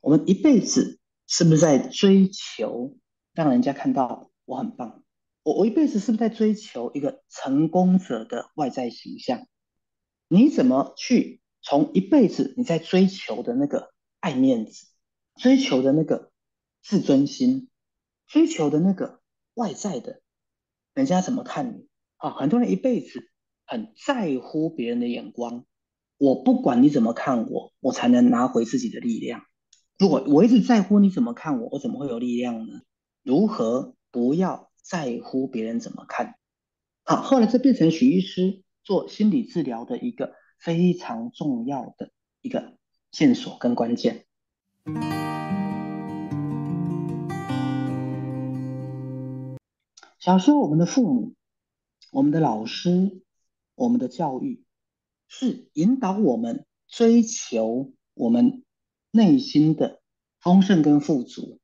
我们一辈子是不是在追求让人家看到我很棒？我我一辈子是不是在追求一个成功者的外在形象？你怎么去从一辈子你在追求的那个爱面子、追求的那个自尊心、追求的那个外在的，人家怎么看你？啊，很多人一辈子很在乎别人的眼光。我不管你怎么看我，我才能拿回自己的力量。如果我一直在乎你怎么看我，我怎么会有力量呢？如何不要在乎别人怎么看？好，后来这变成许医师做心理治疗的一个非常重要的一个线索跟关键。小时候，我们的父母、我们的老师、我们的教育，是引导我们追求我们。内心的丰盛跟富足，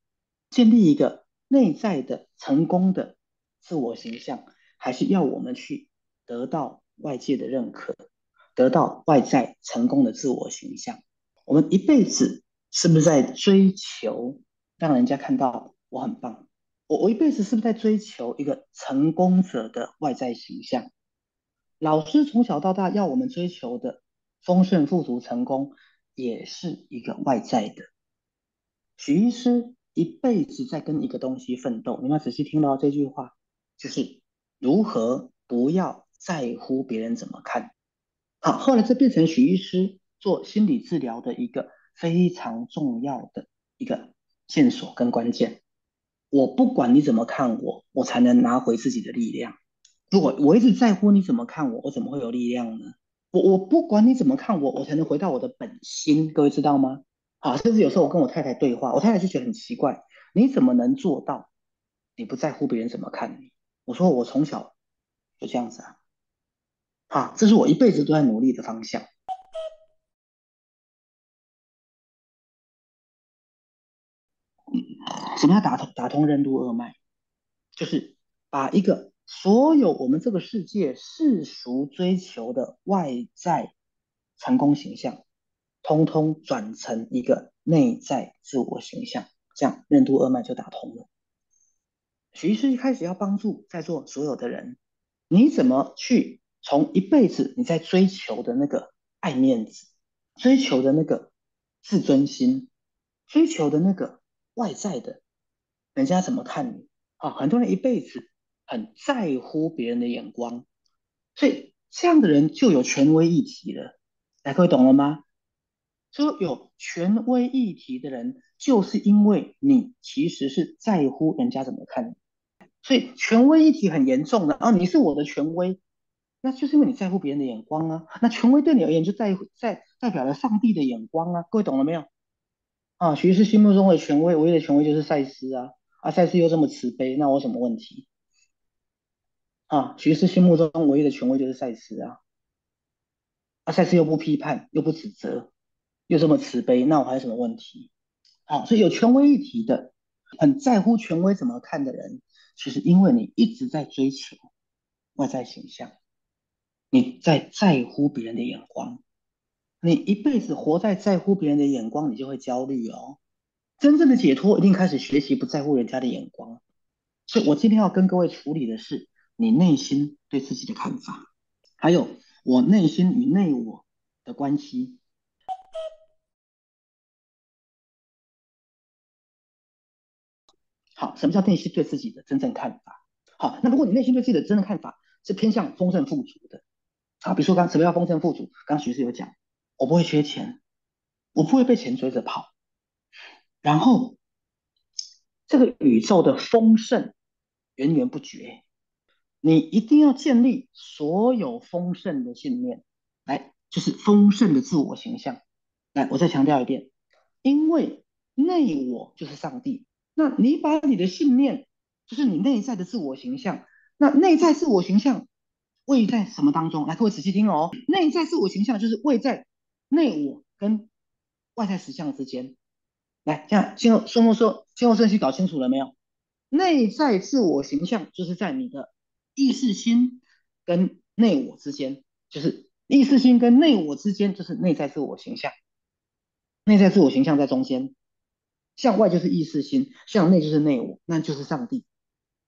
建立一个内在的成功的自我形象，还是要我们去得到外界的认可，得到外在成功的自我形象？我们一辈子是不是在追求让人家看到我很棒？我我一辈子是不是在追求一个成功者的外在形象？老师从小到大要我们追求的丰盛、富足、成功。也是一个外在的。许医师一辈子在跟一个东西奋斗，你们仔细听到这句话，就是如何不要在乎别人怎么看。好，后来这变成许医师做心理治疗的一个非常重要的一个线索跟关键。我不管你怎么看我，我才能拿回自己的力量。如果我一直在乎你怎么看我，我怎么会有力量呢？我我不管你怎么看我，我才能回到我的本心。各位知道吗？啊，甚至有时候我跟我太太对话，我太太就觉得很奇怪，你怎么能做到？你不在乎别人怎么看你？我说我从小就这样子啊，啊，这是我一辈子都在努力的方向。什么叫打通打通任督二脉？就是把一个。所有我们这个世界世俗追求的外在成功形象，通通转成一个内在自我形象，这样任督二脉就打通了。徐医师一开始要帮助在座所有的人，你怎么去从一辈子你在追求的那个爱面子、追求的那个自尊心、追求的那个外在的，人家怎么看你？啊，很多人一辈子。很在乎别人的眼光，所以这样的人就有权威议题了。来，各位懂了吗？说有权威议题的人，就是因为你其实是在乎人家怎么看你，所以权威议题很严重的啊。你是我的权威，那就是因为你在乎别人的眼光啊。那权威对你而言，就在在代表了上帝的眼光啊。各位懂了没有？啊，徐师心目中的权威，唯一的权威就是赛斯啊。啊，赛斯又这么慈悲，那我什么问题？啊，徐师心目中唯一的权威就是赛斯啊，啊，赛斯又不批判，又不指责，又这么慈悲，那我还有什么问题？好，所以有权威议题的，很在乎权威怎么看的人，其实因为你一直在追求外在形象，你在在乎别人的眼光，你一辈子活在在乎别人的眼光，你就会焦虑哦。真正的解脱一定开始学习不在乎人家的眼光，所以我今天要跟各位处理的是。你内心对自己的看法，还有我内心与内我的关系。好，什么叫内心对自己的真正看法？好，那如果你内心对自己的真正看法是偏向丰盛富足的，啊，比如说刚什么叫丰盛富足？刚徐师有讲，我不会缺钱，我不会被钱追着跑，然后这个宇宙的丰盛源源不绝。你一定要建立所有丰盛的信念，来，就是丰盛的自我形象。来，我再强调一遍，因为内我就是上帝。那你把你的信念，就是你内在的自我形象，那内在自我形象位在什么当中？来，各位仔细听哦，内在自我形象就是位在内我跟外在实相之间。来，这样先后顺说，先后顺序搞清楚了没有？内在自我形象就是在你的。意识心跟内我之间，就是意识心跟内我之间，就是内在自我形象。内在自我形象在中间，向外就是意识心，向内就是内我，那就是上帝。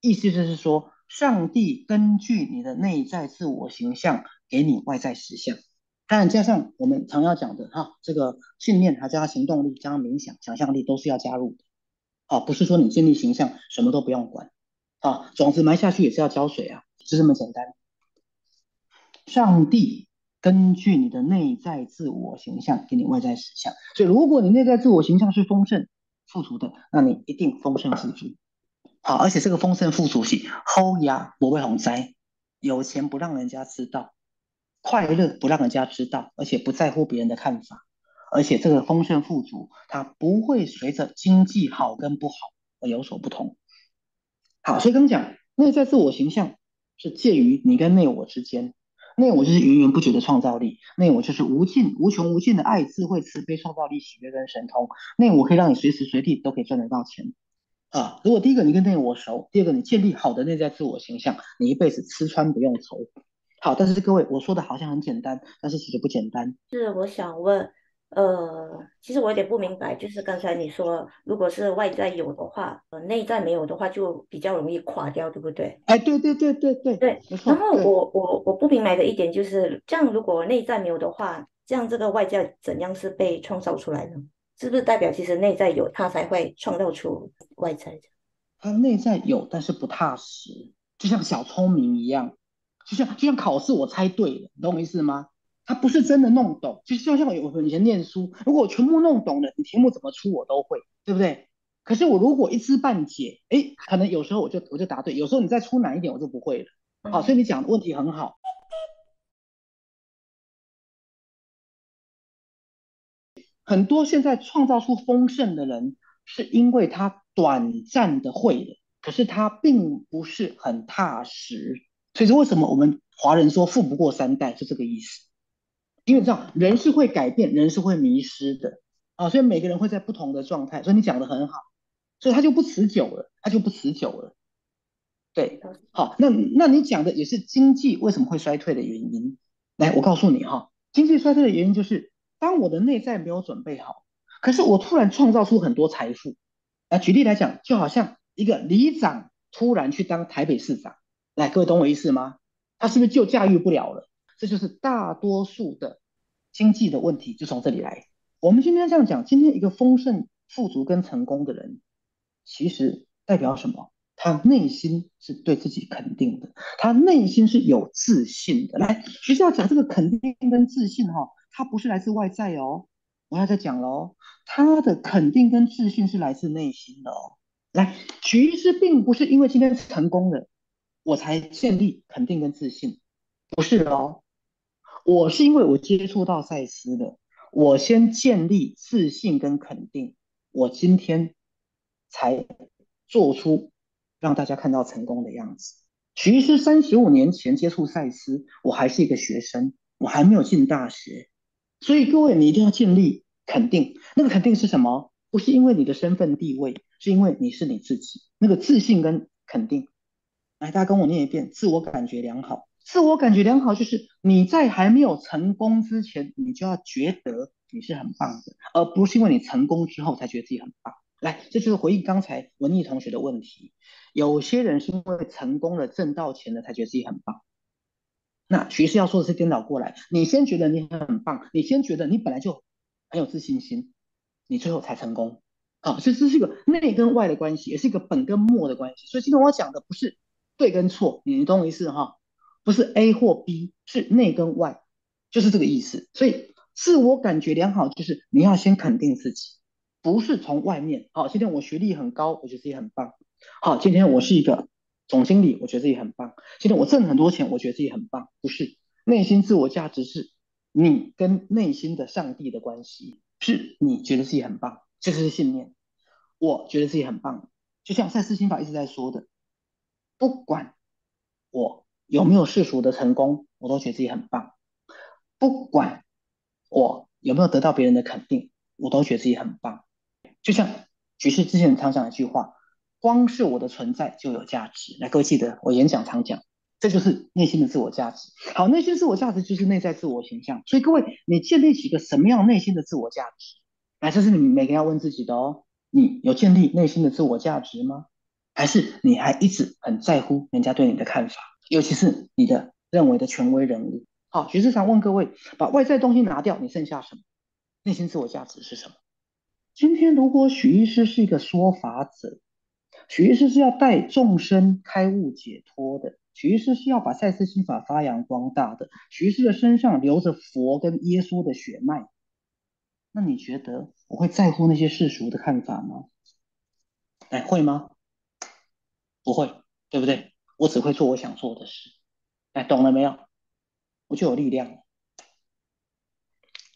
意思就是说，上帝根据你的内在自我形象，给你外在实相。当然，加上我们常要讲的哈，这个信念还加行动力，加冥想、想象力都是要加入的。啊，不是说你建立形象什么都不用管，啊，种子埋下去也是要浇水啊，就这么简单。上帝根据你的内在自我形象给你外在实相，所以如果你内在自我形象是丰盛富足的，那你一定丰盛富足。好，而且这个丰盛富足是厚压不会洪灾，有钱不让人家知道，快乐不让人家知道，而且不在乎别人的看法。而且这个丰盛富足，它不会随着经济好跟不好而有所不同。好，所以刚讲内在自我形象是介于你跟内我之间，那我就是源源不绝的创造力，那我就是无尽、无穷无尽的爱、智慧、慈悲、创造力、喜悦跟神通。那我可以让你随时随地都可以赚得到钱啊！如果第一个你跟内我熟，第二个你建立好的内在自我形象，你一辈子吃穿不用愁。好，但是各位我说的好像很简单，但是其实不简单。是我想问。呃，其实我有点不明白，就是刚才你说，如果是外在有的话，呃，内在没有的话，就比较容易垮掉，对不对？哎，对对对对对对。然后我我我不明白的一点就是，这样如果内在没有的话，这样这个外在怎样是被创造出来的？是不是代表其实内在有，它才会创造出外在？它内在有，但是不踏实，就像小聪明一样，就像就像考试我猜对了，懂我意思吗？他不是真的弄懂，就像像我以前念书，如果我全部弄懂了，你题目怎么出我都会，对不对？可是我如果一知半解，哎，可能有时候我就我就答对，有时候你再出难一点，我就不会了。好，所以你讲的问题很好。很多现在创造出丰盛的人，是因为他短暂的会了，可是他并不是很踏实。所以说，为什么我们华人说富不过三代，就这个意思。因为这样，人是会改变，人是会迷失的啊，所以每个人会在不同的状态。所以你讲的很好，所以它就不持久了，它就不持久了。对，好，那那你讲的也是经济为什么会衰退的原因。来，我告诉你哈，经济衰退的原因就是当我的内在没有准备好，可是我突然创造出很多财富。来，举例来讲，就好像一个里长突然去当台北市长，来，各位懂我意思吗？他是不是就驾驭不了了？这就是大多数的经济的问题，就从这里来。我们今天这样讲，今天一个丰盛、富足跟成功的人，其实代表什么？他内心是对自己肯定的，他内心是有自信的。来，学校讲这个肯定跟自信，哈，它不是来自外在哦。我要再讲喽，他的肯定跟自信是来自内心的哦。来，其实并不是因为今天成功了，我才建立肯定跟自信，不是哦。我是因为我接触到赛斯的，我先建立自信跟肯定，我今天才做出让大家看到成功的样子。其实三十五年前接触赛斯，我还是一个学生，我还没有进大学。所以各位，你一定要建立肯定。那个肯定是什么？不是因为你的身份地位，是因为你是你自己。那个自信跟肯定，来，大家跟我念一遍：自我感觉良好。自我感觉良好，就是你在还没有成功之前，你就要觉得你是很棒的，而不是因为你成功之后才觉得自己很棒。来，这就是回应刚才文艺同学的问题。有些人是因为成功了、挣到钱了，才觉得自己很棒。那徐师要说的是颠倒过来，你先觉得你很棒，你先觉得你本来就很有自信心，你最后才成功。啊，所以这是一个内跟外的关系，也是一个本跟末的关系。所以今天我讲的不是对跟错，你懂我意思哈？不是 A 或 B，是内跟外，就是这个意思。所以自我感觉良好，就是你要先肯定自己，不是从外面。好，今天我学历很高，我觉得自己很棒。好，今天我是一个总经理，我觉得自己很棒。今天我挣很多钱，我觉得自己很棒。不是，内心自我价值是你跟内心的上帝的关系，是你觉得自己很棒，这是信念。我觉得自己很棒，就像赛斯心法一直在说的，不管我。有没有世俗的成功，我都觉得自己很棒。不管我有没有得到别人的肯定，我都觉得自己很棒。就像局势之前常讲一句话：“光是我的存在就有价值。”来，各位记得我演讲常讲，这就是内心的自我价值。好，内心自我价值就是内在自我形象。所以各位，你建立起一个什么样内心的自我价值？来，这是你每个人要问自己的哦。你有建立内心的自我价值吗？还是你还一直很在乎人家对你的看法，尤其是你的认为的权威人物？好，徐志常问各位：把外在东西拿掉，你剩下什么？内心自我价值是什么？今天如果许医师是一个说法者，许医师是要带众生开悟解脱的，许医师是要把赛斯心法发扬光大的，许医师的身上流着佛跟耶稣的血脉。那你觉得我会在乎那些世俗的看法吗？哎，会吗？不会，对不对？我只会做我想做的事。哎，懂了没有？我就有力量了。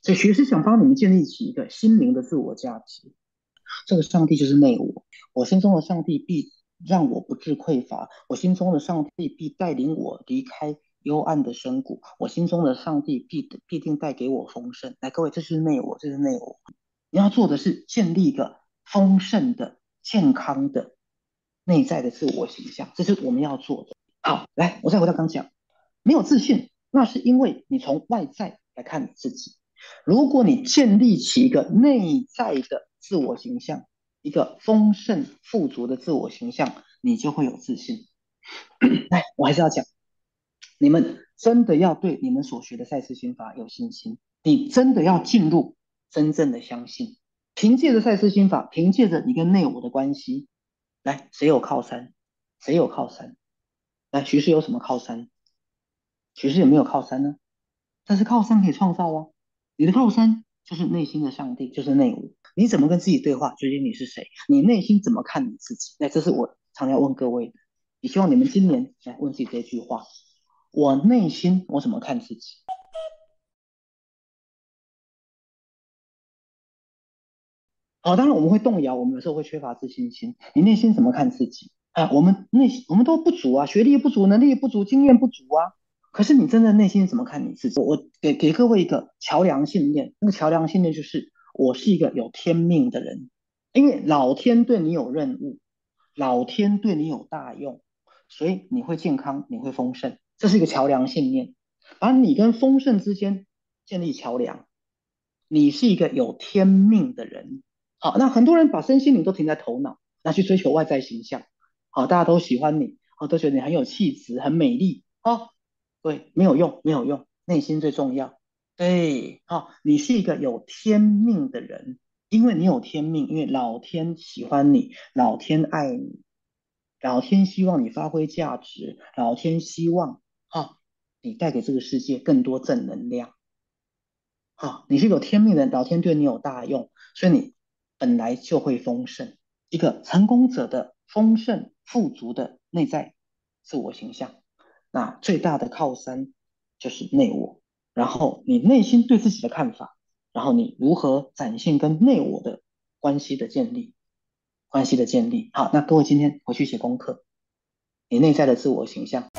所以，学师想帮你们建立起一个心灵的自我价值。这个上帝就是内我，我心中的上帝必让我不致匮乏，我心中的上帝必带领我离开。幽暗的深谷，我心中的上帝必必定带给我丰盛。来，各位，这是内我，这是内我。你要做的是建立一个丰盛的、健康的内在的自我形象，这是我们要做的。好，来，我再回到刚讲，没有自信，那是因为你从外在来看你自己。如果你建立起一个内在的自我形象，一个丰盛富足的自我形象，你就会有自信。来，我还是要讲。你们真的要对你们所学的赛斯心法有信心，你真的要进入真正的相信。凭借着赛斯心法，凭借着你跟内我的关系，来，谁有靠山？谁有靠山？来，徐氏有什么靠山？徐氏有没有靠山呢？但是靠山可以创造啊。你的靠山就是内心的上帝，就是内我。你怎么跟自己对话？究竟你是谁？你内心怎么看你自己？那这是我常要问各位的。也希望你们今年来问自己这句话。我内心我怎么看自己？好，当然我们会动摇，我们有时候会缺乏自信心。你内心怎么看自己？啊，我们内心我们都不足啊，学历不足，能力不足，经验不足啊。可是你真的内心怎么看你自己？我给给各位一个桥梁信念，那个桥梁信念就是我是一个有天命的人，因为老天对你有任务，老天对你有大用，所以你会健康，你会丰盛。这是一个桥梁信念，把你跟丰盛之间建立桥梁。你是一个有天命的人，好，那很多人把身心灵都停在头脑，那去追求外在形象，好，大家都喜欢你，好，都觉得你很有气质、很美丽，好，对，没有用，没有用，内心最重要。对，好，你是一个有天命的人，因为你有天命，因为老天喜欢你，老天爱你，老天希望你发挥价值，老天希望。好，你带给这个世界更多正能量。好，你是有天命的人，老天对你有大用，所以你本来就会丰盛。一个成功者的丰盛富足的内在自我形象，那最大的靠山就是内我。然后你内心对自己的看法，然后你如何展现跟内我的关系的建立，关系的建立。好，那各位今天回去写功课，你内在的自我形象。